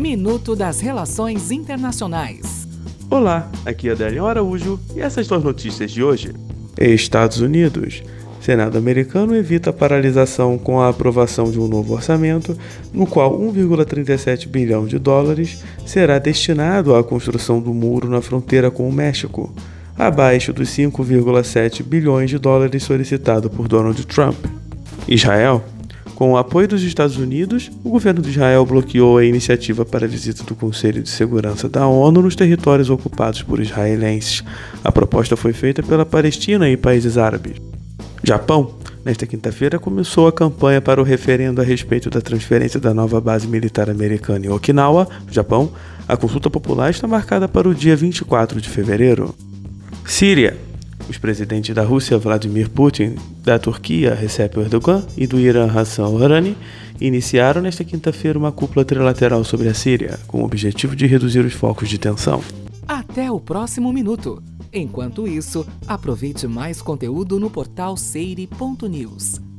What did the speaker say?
Minuto das Relações Internacionais. Olá, aqui é Adélio Araújo e essas são as notícias de hoje. Estados Unidos. Senado americano evita a paralisação com a aprovação de um novo orçamento, no qual 1,37 bilhão de dólares será destinado à construção do muro na fronteira com o México, abaixo dos 5,7 bilhões de dólares solicitado por Donald Trump. Israel. Com o apoio dos Estados Unidos, o governo de Israel bloqueou a iniciativa para a visita do Conselho de Segurança da ONU nos territórios ocupados por israelenses. A proposta foi feita pela Palestina e países árabes. Japão. Nesta quinta-feira começou a campanha para o referendo a respeito da transferência da nova base militar americana em Okinawa, Japão. A consulta popular está marcada para o dia 24 de fevereiro. Síria. Os presidentes da Rússia, Vladimir Putin, da Turquia, Recep Erdogan, e do Irã, Hassan Rouhani, iniciaram nesta quinta-feira uma cúpula trilateral sobre a Síria, com o objetivo de reduzir os focos de tensão. Até o próximo minuto. Enquanto isso, aproveite mais conteúdo no portal seire.news.